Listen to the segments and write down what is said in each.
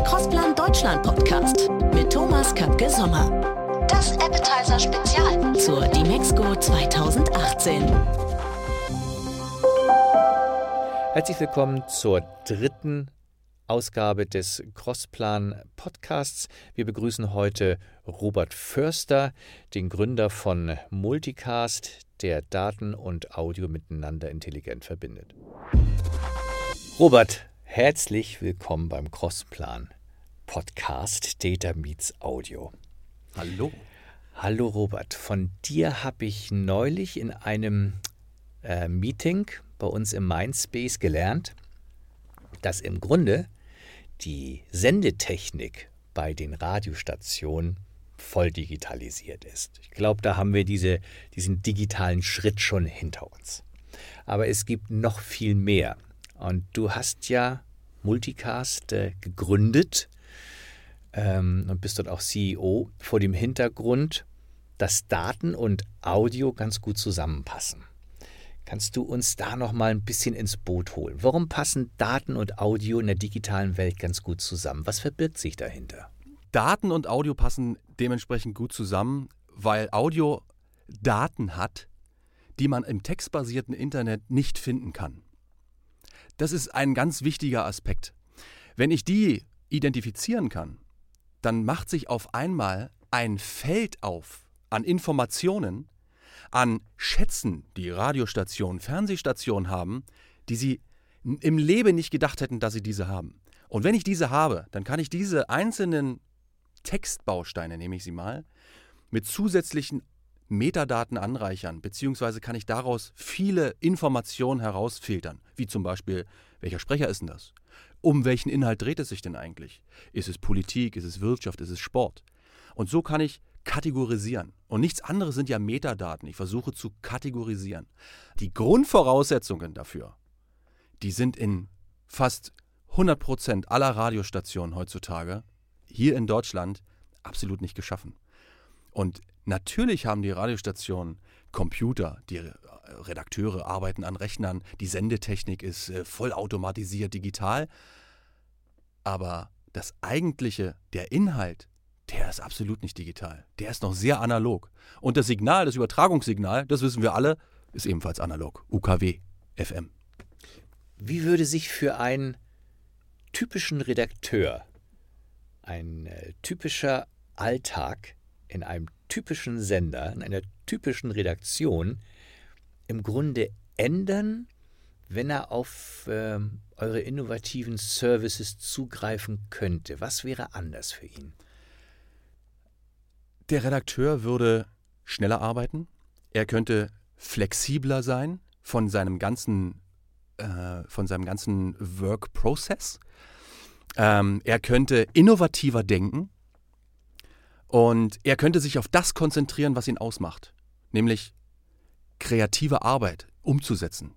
Der Crossplan Deutschland Podcast mit Thomas Köpke Sommer. Das Appetizer Spezial zur Dimexco 2018. Herzlich willkommen zur dritten Ausgabe des Crossplan Podcasts. Wir begrüßen heute Robert Förster, den Gründer von Multicast, der Daten und Audio miteinander intelligent verbindet. Robert, herzlich willkommen beim Crossplan Podcast Data Meets Audio. Hallo. Hallo Robert, von dir habe ich neulich in einem äh, Meeting bei uns im Mindspace gelernt, dass im Grunde die Sendetechnik bei den Radiostationen voll digitalisiert ist. Ich glaube, da haben wir diese, diesen digitalen Schritt schon hinter uns. Aber es gibt noch viel mehr. Und du hast ja Multicast äh, gegründet ähm, und bist dort auch CEO vor dem Hintergrund, dass Daten und Audio ganz gut zusammenpassen. Kannst du uns da noch mal ein bisschen ins Boot holen? Warum passen Daten und Audio in der digitalen Welt ganz gut zusammen? Was verbirgt sich dahinter? Daten und Audio passen dementsprechend gut zusammen, weil Audio Daten hat, die man im textbasierten Internet nicht finden kann. Das ist ein ganz wichtiger Aspekt. Wenn ich die identifizieren kann, dann macht sich auf einmal ein Feld auf an Informationen, an Schätzen, die Radiostationen, Fernsehstationen haben, die sie im Leben nicht gedacht hätten, dass sie diese haben. Und wenn ich diese habe, dann kann ich diese einzelnen Textbausteine, nehme ich sie mal, mit zusätzlichen Metadaten anreichern, beziehungsweise kann ich daraus viele Informationen herausfiltern, wie zum Beispiel, welcher Sprecher ist denn das? Um welchen Inhalt dreht es sich denn eigentlich? Ist es Politik, ist es Wirtschaft, ist es Sport? Und so kann ich kategorisieren. Und nichts anderes sind ja Metadaten. Ich versuche zu kategorisieren. Die Grundvoraussetzungen dafür, die sind in fast 100 Prozent aller Radiostationen heutzutage hier in Deutschland absolut nicht geschaffen. Und natürlich haben die Radiostationen Computer, die Redakteure arbeiten an Rechnern, die Sendetechnik ist äh, vollautomatisiert digital. Aber das eigentliche, der Inhalt, der ist absolut nicht digital. Der ist noch sehr analog. Und das Signal, das Übertragungssignal, das wissen wir alle, ist ebenfalls analog. UKW, FM. Wie würde sich für einen typischen Redakteur ein äh, typischer Alltag in einem typischen Sender, in einer typischen Redaktion im Grunde ändern, wenn er auf äh, eure innovativen Services zugreifen könnte? Was wäre anders für ihn? Der Redakteur würde schneller arbeiten, er könnte flexibler sein von seinem ganzen, äh, von seinem ganzen Work Process. Ähm, er könnte innovativer denken und er könnte sich auf das konzentrieren, was ihn ausmacht, nämlich kreative Arbeit umzusetzen,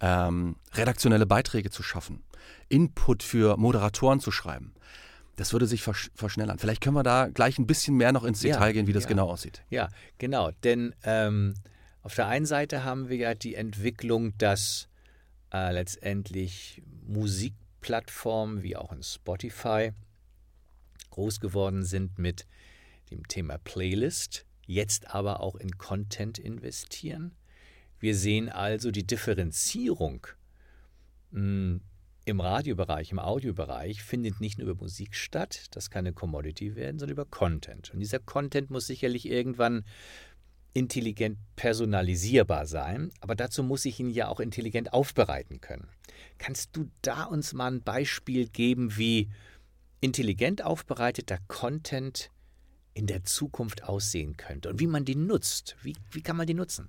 ähm, redaktionelle Beiträge zu schaffen, Input für Moderatoren zu schreiben. Das würde sich versch verschnellern. Vielleicht können wir da gleich ein bisschen mehr noch ins Detail ja, gehen, wie das ja. genau aussieht. Ja, genau. Denn ähm, auf der einen Seite haben wir ja die Entwicklung, dass äh, letztendlich Musikplattformen wie auch in Spotify groß geworden sind mit dem Thema Playlist, jetzt aber auch in Content investieren. Wir sehen also die Differenzierung hm, im Radiobereich, im Audiobereich findet nicht nur über Musik statt, das kann eine Commodity werden, sondern über Content. Und dieser Content muss sicherlich irgendwann intelligent personalisierbar sein, aber dazu muss ich ihn ja auch intelligent aufbereiten können. Kannst du da uns mal ein Beispiel geben, wie intelligent aufbereiteter Content in der Zukunft aussehen könnte und wie man den nutzt? Wie, wie kann man den nutzen?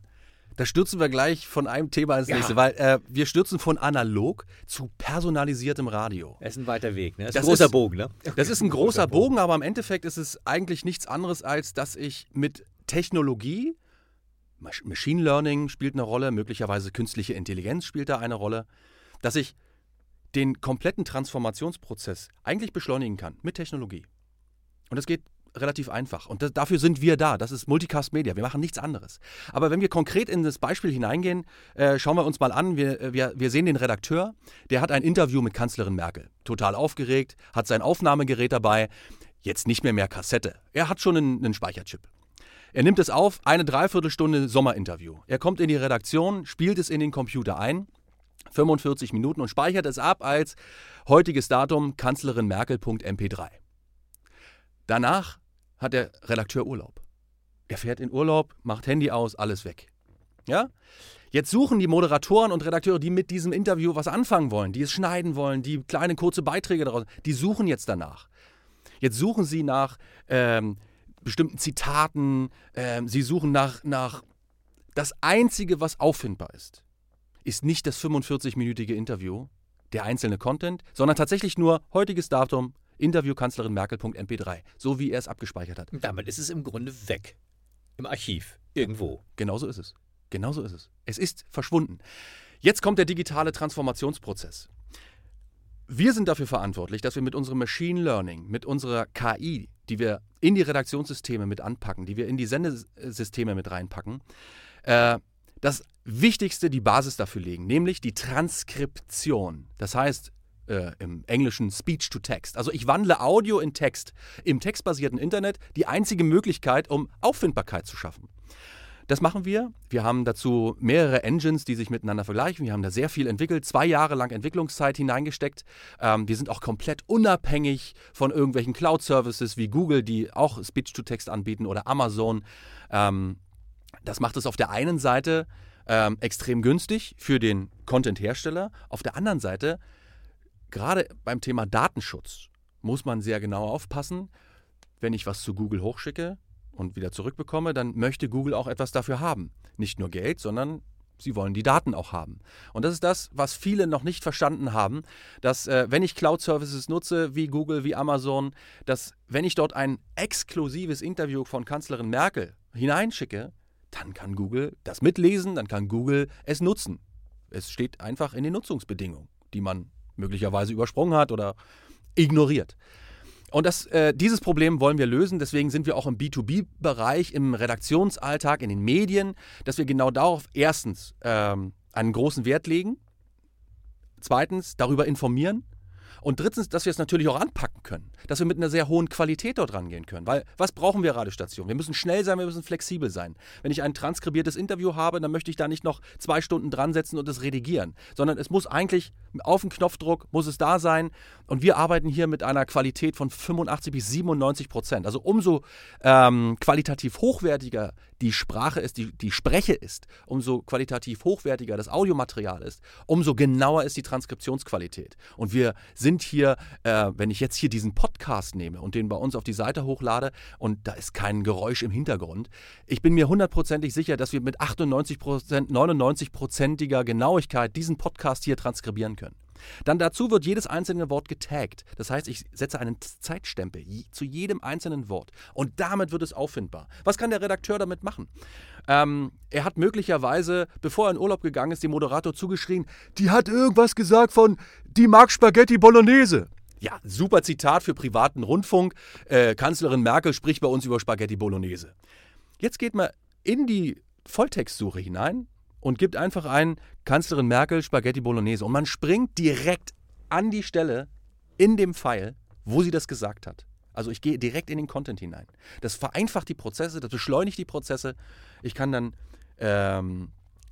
Da stürzen wir gleich von einem Thema ins nächste, weil äh, wir stürzen von analog zu personalisiertem Radio. Das ist ein weiter Weg, ne? Das ist das ein großer ist, Bogen, ne? Das ist ein großer Bogen, aber im Endeffekt ist es eigentlich nichts anderes, als dass ich mit Technologie, Machine Learning spielt eine Rolle, möglicherweise künstliche Intelligenz spielt da eine Rolle, dass ich den kompletten Transformationsprozess eigentlich beschleunigen kann mit Technologie. Und das geht relativ einfach. Und das, dafür sind wir da. Das ist Multicast Media. Wir machen nichts anderes. Aber wenn wir konkret in das Beispiel hineingehen, äh, schauen wir uns mal an. Wir, äh, wir, wir sehen den Redakteur, der hat ein Interview mit Kanzlerin Merkel. Total aufgeregt, hat sein Aufnahmegerät dabei. Jetzt nicht mehr mehr Kassette. Er hat schon einen, einen Speicherchip. Er nimmt es auf, eine Dreiviertelstunde Sommerinterview. Er kommt in die Redaktion, spielt es in den Computer ein 45 Minuten und speichert es ab als heutiges Datum Kanzlerin Merkel.mp3. Danach hat der Redakteur Urlaub. Er fährt in Urlaub, macht Handy aus, alles weg. Ja? Jetzt suchen die Moderatoren und Redakteure, die mit diesem Interview was anfangen wollen, die es schneiden wollen, die kleine kurze Beiträge daraus, die suchen jetzt danach. Jetzt suchen sie nach ähm, bestimmten Zitaten, ähm, sie suchen nach, nach das Einzige, was auffindbar ist ist nicht das 45-minütige Interview, der einzelne Content, sondern tatsächlich nur heutiges Datum, Interview Kanzlerin Merkel.mp3, so wie er es abgespeichert hat. Damit ist es im Grunde weg. Im Archiv. Irgendwo. Genauso ist es. Genauso ist es. Es ist verschwunden. Jetzt kommt der digitale Transformationsprozess. Wir sind dafür verantwortlich, dass wir mit unserem Machine Learning, mit unserer KI, die wir in die Redaktionssysteme mit anpacken, die wir in die Sendesysteme mit reinpacken, äh, das Wichtigste, die Basis dafür legen, nämlich die Transkription. Das heißt, äh, im Englischen Speech to Text. Also ich wandle Audio in Text. Im textbasierten Internet die einzige Möglichkeit, um Auffindbarkeit zu schaffen. Das machen wir. Wir haben dazu mehrere Engines, die sich miteinander vergleichen. Wir haben da sehr viel entwickelt, zwei Jahre lang Entwicklungszeit hineingesteckt. Ähm, wir sind auch komplett unabhängig von irgendwelchen Cloud-Services wie Google, die auch Speech-to-Text anbieten oder Amazon. Ähm, das macht es auf der einen Seite ähm, extrem günstig für den Content-Hersteller. Auf der anderen Seite, gerade beim Thema Datenschutz, muss man sehr genau aufpassen. Wenn ich was zu Google hochschicke und wieder zurückbekomme, dann möchte Google auch etwas dafür haben. Nicht nur Geld, sondern sie wollen die Daten auch haben. Und das ist das, was viele noch nicht verstanden haben, dass äh, wenn ich Cloud-Services nutze, wie Google, wie Amazon, dass wenn ich dort ein exklusives Interview von Kanzlerin Merkel hineinschicke, dann kann Google das mitlesen, dann kann Google es nutzen. Es steht einfach in den Nutzungsbedingungen, die man möglicherweise übersprungen hat oder ignoriert. Und das, äh, dieses Problem wollen wir lösen. Deswegen sind wir auch im B2B-Bereich, im Redaktionsalltag, in den Medien, dass wir genau darauf erstens ähm, einen großen Wert legen, zweitens darüber informieren und drittens, dass wir es natürlich auch anpacken können, dass wir mit einer sehr hohen Qualität dort rangehen können. Weil was brauchen wir Radiostationen? Wir müssen schnell sein, wir müssen flexibel sein. Wenn ich ein transkribiertes Interview habe, dann möchte ich da nicht noch zwei Stunden dran setzen und es redigieren, sondern es muss eigentlich auf den Knopfdruck muss es da sein. Und wir arbeiten hier mit einer Qualität von 85 bis 97 Prozent. Also umso ähm, qualitativ hochwertiger die Sprache ist, die, die Spreche ist, umso qualitativ hochwertiger das Audiomaterial ist, umso genauer ist die Transkriptionsqualität. Und wir sind hier, äh, wenn ich jetzt hier diesen Podcast nehme und den bei uns auf die Seite hochlade und da ist kein Geräusch im Hintergrund, ich bin mir hundertprozentig sicher, dass wir mit 98 Prozent, 99-prozentiger Genauigkeit diesen Podcast hier transkribieren können. Dann dazu wird jedes einzelne Wort getaggt. Das heißt, ich setze einen Zeitstempel zu jedem einzelnen Wort. Und damit wird es auffindbar. Was kann der Redakteur damit machen? Ähm, er hat möglicherweise, bevor er in Urlaub gegangen ist, dem Moderator zugeschrien, die hat irgendwas gesagt von, die mag Spaghetti Bolognese. Ja, super Zitat für privaten Rundfunk. Äh, Kanzlerin Merkel spricht bei uns über Spaghetti Bolognese. Jetzt geht man in die Volltextsuche hinein und gibt einfach ein Kanzlerin Merkel Spaghetti Bolognese und man springt direkt an die Stelle in dem Pfeil, wo sie das gesagt hat. Also ich gehe direkt in den Content hinein. Das vereinfacht die Prozesse, das beschleunigt die Prozesse. Ich kann dann ähm,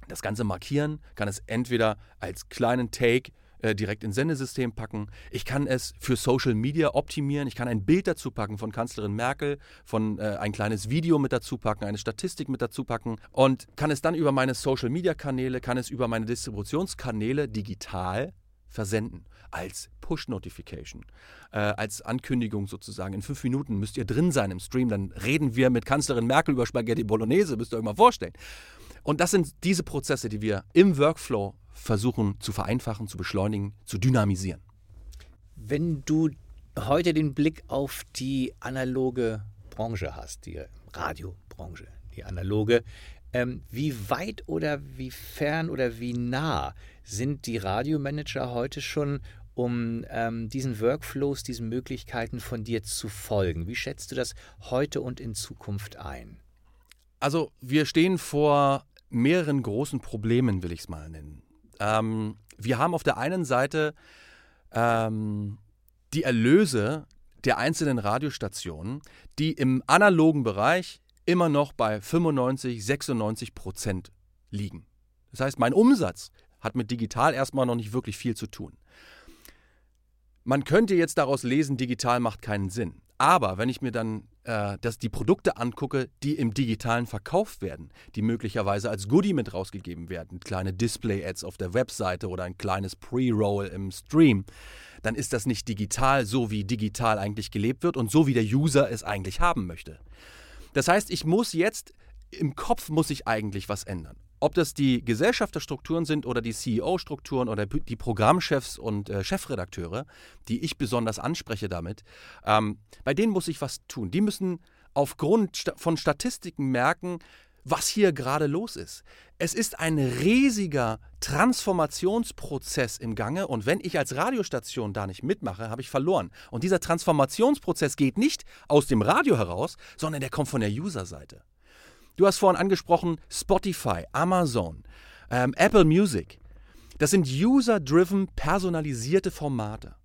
das Ganze markieren, kann es entweder als kleinen Take äh, direkt ins Sendesystem packen. Ich kann es für Social Media optimieren. Ich kann ein Bild dazu packen von Kanzlerin Merkel, von äh, ein kleines Video mit dazu packen, eine Statistik mit dazu packen und kann es dann über meine Social Media Kanäle, kann es über meine Distributionskanäle digital versenden als Push-Notification, äh, als Ankündigung sozusagen. In fünf Minuten müsst ihr drin sein im Stream, dann reden wir mit Kanzlerin Merkel über Spaghetti Bolognese, müsst ihr euch mal vorstellen. Und das sind diese Prozesse, die wir im Workflow versuchen zu vereinfachen, zu beschleunigen, zu dynamisieren. Wenn du heute den Blick auf die analoge Branche hast, die Radiobranche, die analoge, ähm, wie weit oder wie fern oder wie nah sind die Radiomanager heute schon um ähm, diesen Workflows, diesen Möglichkeiten von dir zu folgen? Wie schätzt du das heute und in Zukunft ein? Also wir stehen vor mehreren großen Problemen, will ich es mal nennen. Ähm, wir haben auf der einen Seite ähm, die Erlöse der einzelnen Radiostationen, die im analogen Bereich immer noch bei 95, 96 Prozent liegen. Das heißt, mein Umsatz hat mit digital erstmal noch nicht wirklich viel zu tun. Man könnte jetzt daraus lesen, digital macht keinen Sinn. Aber wenn ich mir dann äh, das, die Produkte angucke, die im digitalen verkauft werden, die möglicherweise als Goodie mit rausgegeben werden, kleine Display-Ads auf der Webseite oder ein kleines Pre-Roll im Stream, dann ist das nicht digital, so wie digital eigentlich gelebt wird und so wie der User es eigentlich haben möchte. Das heißt, ich muss jetzt im Kopf muss ich eigentlich was ändern. Ob das die Gesellschafterstrukturen sind oder die CEO-Strukturen oder die Programmchefs und äh, Chefredakteure, die ich besonders anspreche damit, ähm, bei denen muss ich was tun. Die müssen aufgrund von Statistiken merken, was hier gerade los ist. Es ist ein riesiger Transformationsprozess im Gange und wenn ich als Radiostation da nicht mitmache, habe ich verloren. Und dieser Transformationsprozess geht nicht aus dem Radio heraus, sondern der kommt von der User-Seite. Du hast vorhin angesprochen Spotify, Amazon, ähm, Apple Music. Das sind user-driven, personalisierte Formate.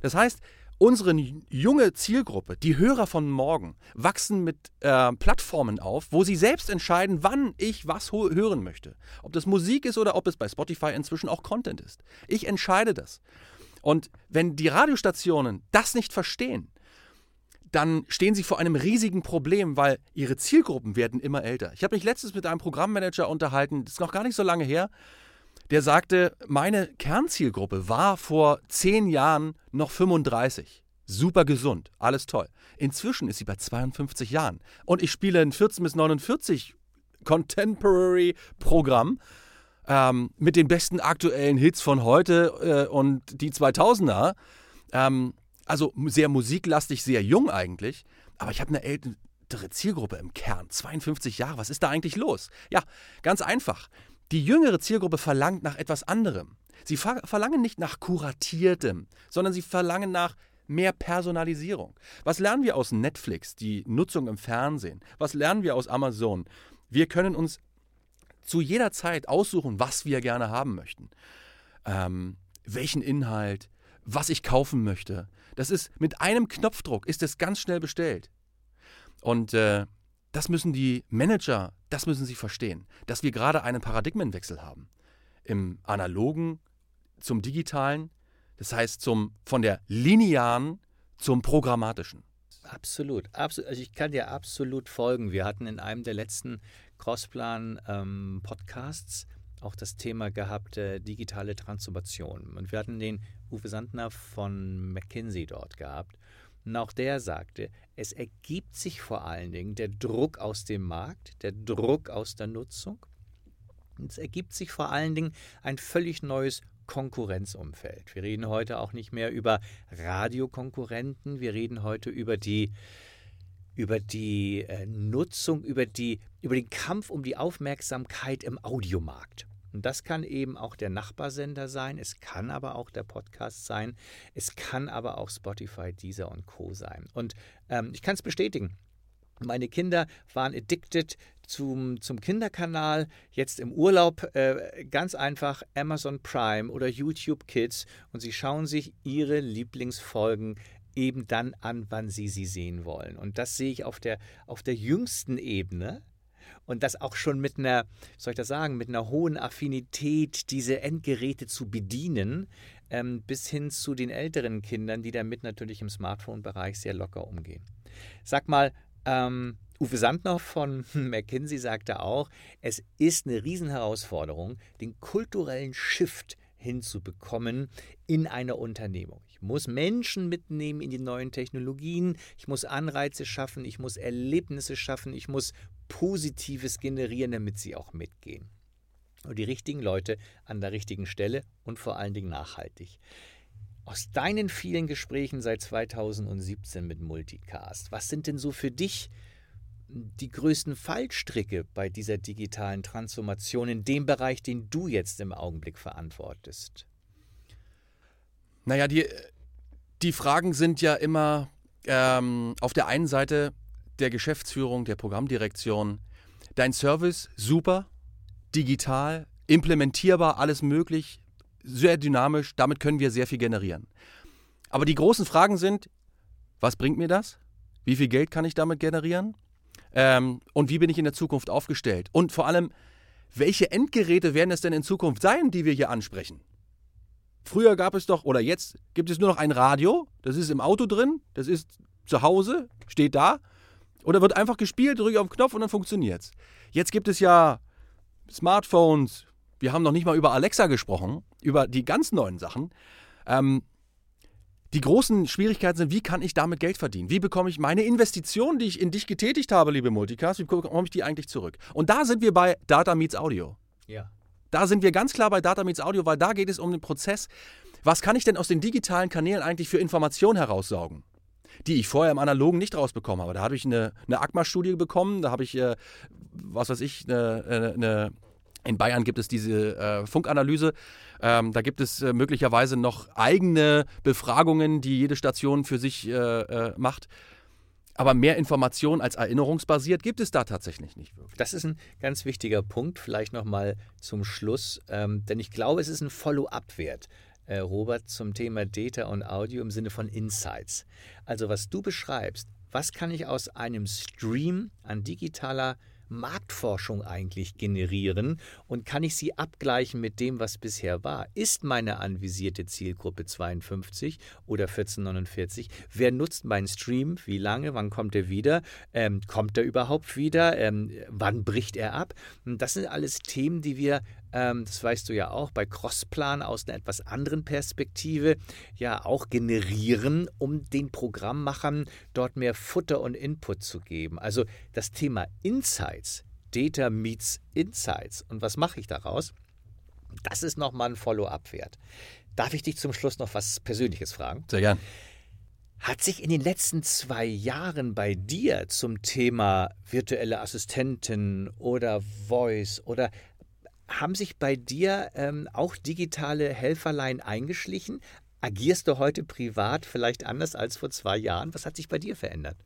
Das heißt, unsere junge Zielgruppe, die Hörer von morgen, wachsen mit äh, Plattformen auf, wo sie selbst entscheiden, wann ich was hören möchte. Ob das Musik ist oder ob es bei Spotify inzwischen auch Content ist. Ich entscheide das. Und wenn die Radiostationen das nicht verstehen, dann stehen sie vor einem riesigen Problem, weil ihre Zielgruppen werden immer älter. Ich habe mich letztens mit einem Programmmanager unterhalten, das ist noch gar nicht so lange her, der sagte, meine Kernzielgruppe war vor zehn Jahren noch 35. Super gesund, alles toll. Inzwischen ist sie bei 52 Jahren. Und ich spiele ein 14 bis 49 Contemporary Programm ähm, mit den besten aktuellen Hits von heute äh, und die 2000er. Ähm, also sehr musiklastig, sehr jung eigentlich. Aber ich habe eine ältere Zielgruppe im Kern. 52 Jahre. Was ist da eigentlich los? Ja, ganz einfach. Die jüngere Zielgruppe verlangt nach etwas anderem. Sie ver verlangen nicht nach kuratiertem, sondern sie verlangen nach mehr Personalisierung. Was lernen wir aus Netflix, die Nutzung im Fernsehen? Was lernen wir aus Amazon? Wir können uns zu jeder Zeit aussuchen, was wir gerne haben möchten. Ähm, welchen Inhalt, was ich kaufen möchte. Das ist mit einem Knopfdruck ist es ganz schnell bestellt. Und äh, das müssen die Manager, das müssen sie verstehen, dass wir gerade einen Paradigmenwechsel haben. Im analogen zum digitalen, das heißt zum von der linearen zum programmatischen. Absolut, absolut. Also ich kann dir absolut folgen. Wir hatten in einem der letzten Crossplan-Podcasts ähm, auch das Thema gehabt, äh, digitale Transformation. Und wir hatten den Uwe Sandner von McKinsey dort gehabt. Und auch der sagte, es ergibt sich vor allen Dingen der Druck aus dem Markt, der Druck aus der Nutzung. Und es ergibt sich vor allen Dingen ein völlig neues Konkurrenzumfeld. Wir reden heute auch nicht mehr über Radiokonkurrenten, wir reden heute über die über die äh, Nutzung, über, die, über den Kampf um die Aufmerksamkeit im Audiomarkt. Und das kann eben auch der Nachbarsender sein, es kann aber auch der Podcast sein, es kann aber auch Spotify, Deezer und Co. sein. Und ähm, ich kann es bestätigen. Meine Kinder waren addicted zum, zum Kinderkanal, jetzt im Urlaub äh, ganz einfach Amazon Prime oder YouTube Kids und sie schauen sich ihre Lieblingsfolgen eben dann an, wann sie sie sehen wollen. Und das sehe ich auf der, auf der jüngsten Ebene. Und das auch schon mit einer, soll ich das sagen, mit einer hohen Affinität, diese Endgeräte zu bedienen, ähm, bis hin zu den älteren Kindern, die damit natürlich im Smartphone-Bereich sehr locker umgehen. Sag mal, ähm, Uwe Sandner von McKinsey sagte auch, es ist eine Riesenherausforderung, den kulturellen Shift hinzubekommen in einer Unternehmung. Ich muss Menschen mitnehmen in die neuen Technologien, ich muss Anreize schaffen, ich muss Erlebnisse schaffen, ich muss Positives generieren, damit sie auch mitgehen. Und die richtigen Leute an der richtigen Stelle und vor allen Dingen nachhaltig. Aus deinen vielen Gesprächen seit 2017 mit Multicast, was sind denn so für dich die größten Fallstricke bei dieser digitalen Transformation in dem Bereich, den du jetzt im Augenblick verantwortest? Naja, die, die Fragen sind ja immer ähm, auf der einen Seite der Geschäftsführung, der Programmdirektion, dein Service super, digital, implementierbar, alles möglich, sehr dynamisch, damit können wir sehr viel generieren. Aber die großen Fragen sind, was bringt mir das? Wie viel Geld kann ich damit generieren? Ähm, und wie bin ich in der Zukunft aufgestellt? Und vor allem, welche Endgeräte werden es denn in Zukunft sein, die wir hier ansprechen? Früher gab es doch, oder jetzt gibt es nur noch ein Radio, das ist im Auto drin, das ist zu Hause, steht da, oder wird einfach gespielt, drücke auf den Knopf und dann funktioniert es. Jetzt gibt es ja Smartphones, wir haben noch nicht mal über Alexa gesprochen, über die ganz neuen Sachen. Ähm, die großen Schwierigkeiten sind, wie kann ich damit Geld verdienen? Wie bekomme ich meine Investition, die ich in dich getätigt habe, liebe Multicast, wie bekomme ich die eigentlich zurück? Und da sind wir bei Data Meets Audio. Ja. Da sind wir ganz klar bei Data Meets Audio, weil da geht es um den Prozess. Was kann ich denn aus den digitalen Kanälen eigentlich für Informationen heraussaugen? Die ich vorher im Analogen nicht rausbekommen habe. Da habe ich eine, eine ACMA-Studie bekommen, da habe ich, äh, was weiß ich, eine, eine in Bayern gibt es diese äh, Funkanalyse. Ähm, da gibt es äh, möglicherweise noch eigene Befragungen, die jede Station für sich äh, äh macht. Aber mehr Informationen als erinnerungsbasiert gibt es da tatsächlich nicht wirklich. Das ist ein ganz wichtiger Punkt, vielleicht nochmal zum Schluss, ähm, denn ich glaube, es ist ein Follow-up-Wert. Äh, Robert, zum Thema Data und Audio im Sinne von Insights. Also was du beschreibst, was kann ich aus einem Stream an digitaler Marktforschung eigentlich generieren und kann ich sie abgleichen mit dem, was bisher war? Ist meine anvisierte Zielgruppe 52 oder 1449? Wer nutzt meinen Stream? Wie lange? Wann kommt er wieder? Ähm, kommt er überhaupt wieder? Ähm, wann bricht er ab? Das sind alles Themen, die wir das weißt du ja auch, bei Crossplan aus einer etwas anderen Perspektive ja auch generieren, um den Programmmachern dort mehr Futter und Input zu geben. Also das Thema Insights, Data meets Insights. Und was mache ich daraus? Das ist nochmal ein Follow-up-Wert. Darf ich dich zum Schluss noch was Persönliches fragen? Sehr gern. Hat sich in den letzten zwei Jahren bei dir zum Thema virtuelle Assistenten oder Voice oder haben sich bei dir ähm, auch digitale Helferlein eingeschlichen? Agierst du heute privat vielleicht anders als vor zwei Jahren? Was hat sich bei dir verändert?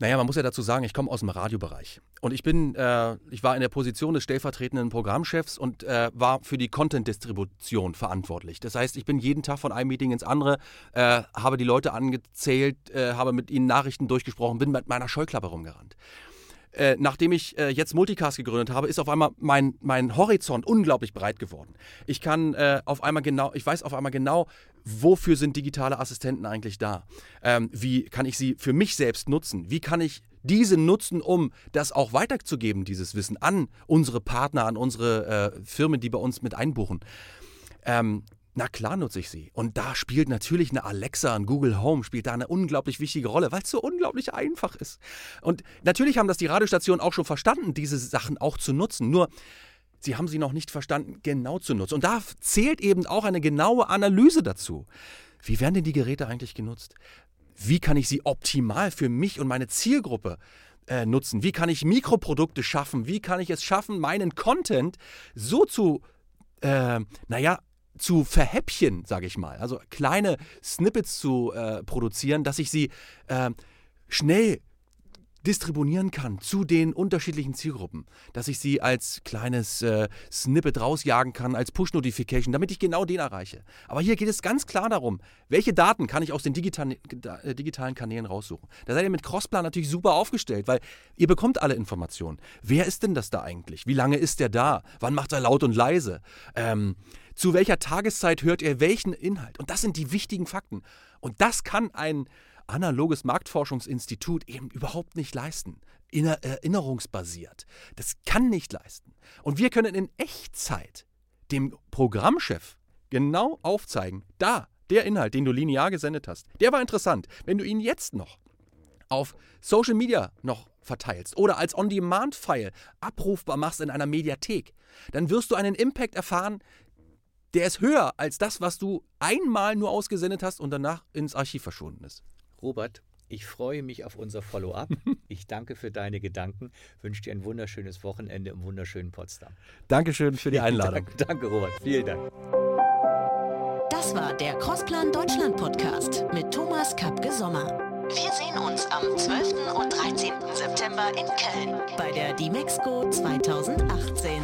Naja, man muss ja dazu sagen, ich komme aus dem Radiobereich. Und ich bin, äh, ich war in der Position des stellvertretenden Programmchefs und äh, war für die Content-Distribution verantwortlich. Das heißt, ich bin jeden Tag von einem Meeting ins andere, äh, habe die Leute angezählt, äh, habe mit ihnen Nachrichten durchgesprochen, bin mit meiner Scheuklappe rumgerannt. Äh, nachdem ich äh, jetzt Multicast gegründet habe, ist auf einmal mein, mein Horizont unglaublich breit geworden. Ich kann äh, auf einmal genau, ich weiß auf einmal genau, wofür sind digitale Assistenten eigentlich da? Ähm, wie kann ich sie für mich selbst nutzen? Wie kann ich diese nutzen, um das auch weiterzugeben, dieses Wissen an unsere Partner, an unsere äh, Firmen, die bei uns mit einbuchen? Ähm, na klar nutze ich sie. Und da spielt natürlich eine Alexa, ein Google Home, spielt da eine unglaublich wichtige Rolle, weil es so unglaublich einfach ist. Und natürlich haben das die Radiostationen auch schon verstanden, diese Sachen auch zu nutzen. Nur sie haben sie noch nicht verstanden, genau zu nutzen. Und da zählt eben auch eine genaue Analyse dazu. Wie werden denn die Geräte eigentlich genutzt? Wie kann ich sie optimal für mich und meine Zielgruppe äh, nutzen? Wie kann ich Mikroprodukte schaffen? Wie kann ich es schaffen, meinen Content so zu, äh, naja, zu verhäppchen, sage ich mal, also kleine Snippets zu äh, produzieren, dass ich sie äh, schnell distribunieren kann zu den unterschiedlichen Zielgruppen, dass ich sie als kleines äh, Snippet rausjagen kann, als Push-Notification, damit ich genau den erreiche. Aber hier geht es ganz klar darum, welche Daten kann ich aus den digitalen, äh, digitalen Kanälen raussuchen. Da seid ihr mit Crossplan natürlich super aufgestellt, weil ihr bekommt alle Informationen. Wer ist denn das da eigentlich? Wie lange ist der da? Wann macht er laut und leise? Ähm, zu welcher Tageszeit hört ihr welchen Inhalt? Und das sind die wichtigen Fakten. Und das kann ein analoges Marktforschungsinstitut eben überhaupt nicht leisten. Erinnerungsbasiert. Das kann nicht leisten. Und wir können in Echtzeit dem Programmchef genau aufzeigen, da, der Inhalt, den du linear gesendet hast, der war interessant. Wenn du ihn jetzt noch auf Social Media noch verteilst oder als On-Demand-File abrufbar machst in einer Mediathek, dann wirst du einen Impact erfahren, der ist höher als das, was du einmal nur ausgesendet hast und danach ins Archiv verschwunden ist. Robert, ich freue mich auf unser Follow-up. Ich danke für deine Gedanken, wünsche dir ein wunderschönes Wochenende im wunderschönen Potsdam. Dankeschön für die Einladung. Danke, danke Robert. Vielen Dank. Das war der Crossplan Deutschland Podcast mit Thomas Kapke Sommer. Wir sehen uns am 12. und 13. September in Köln bei der Dimexco 2018.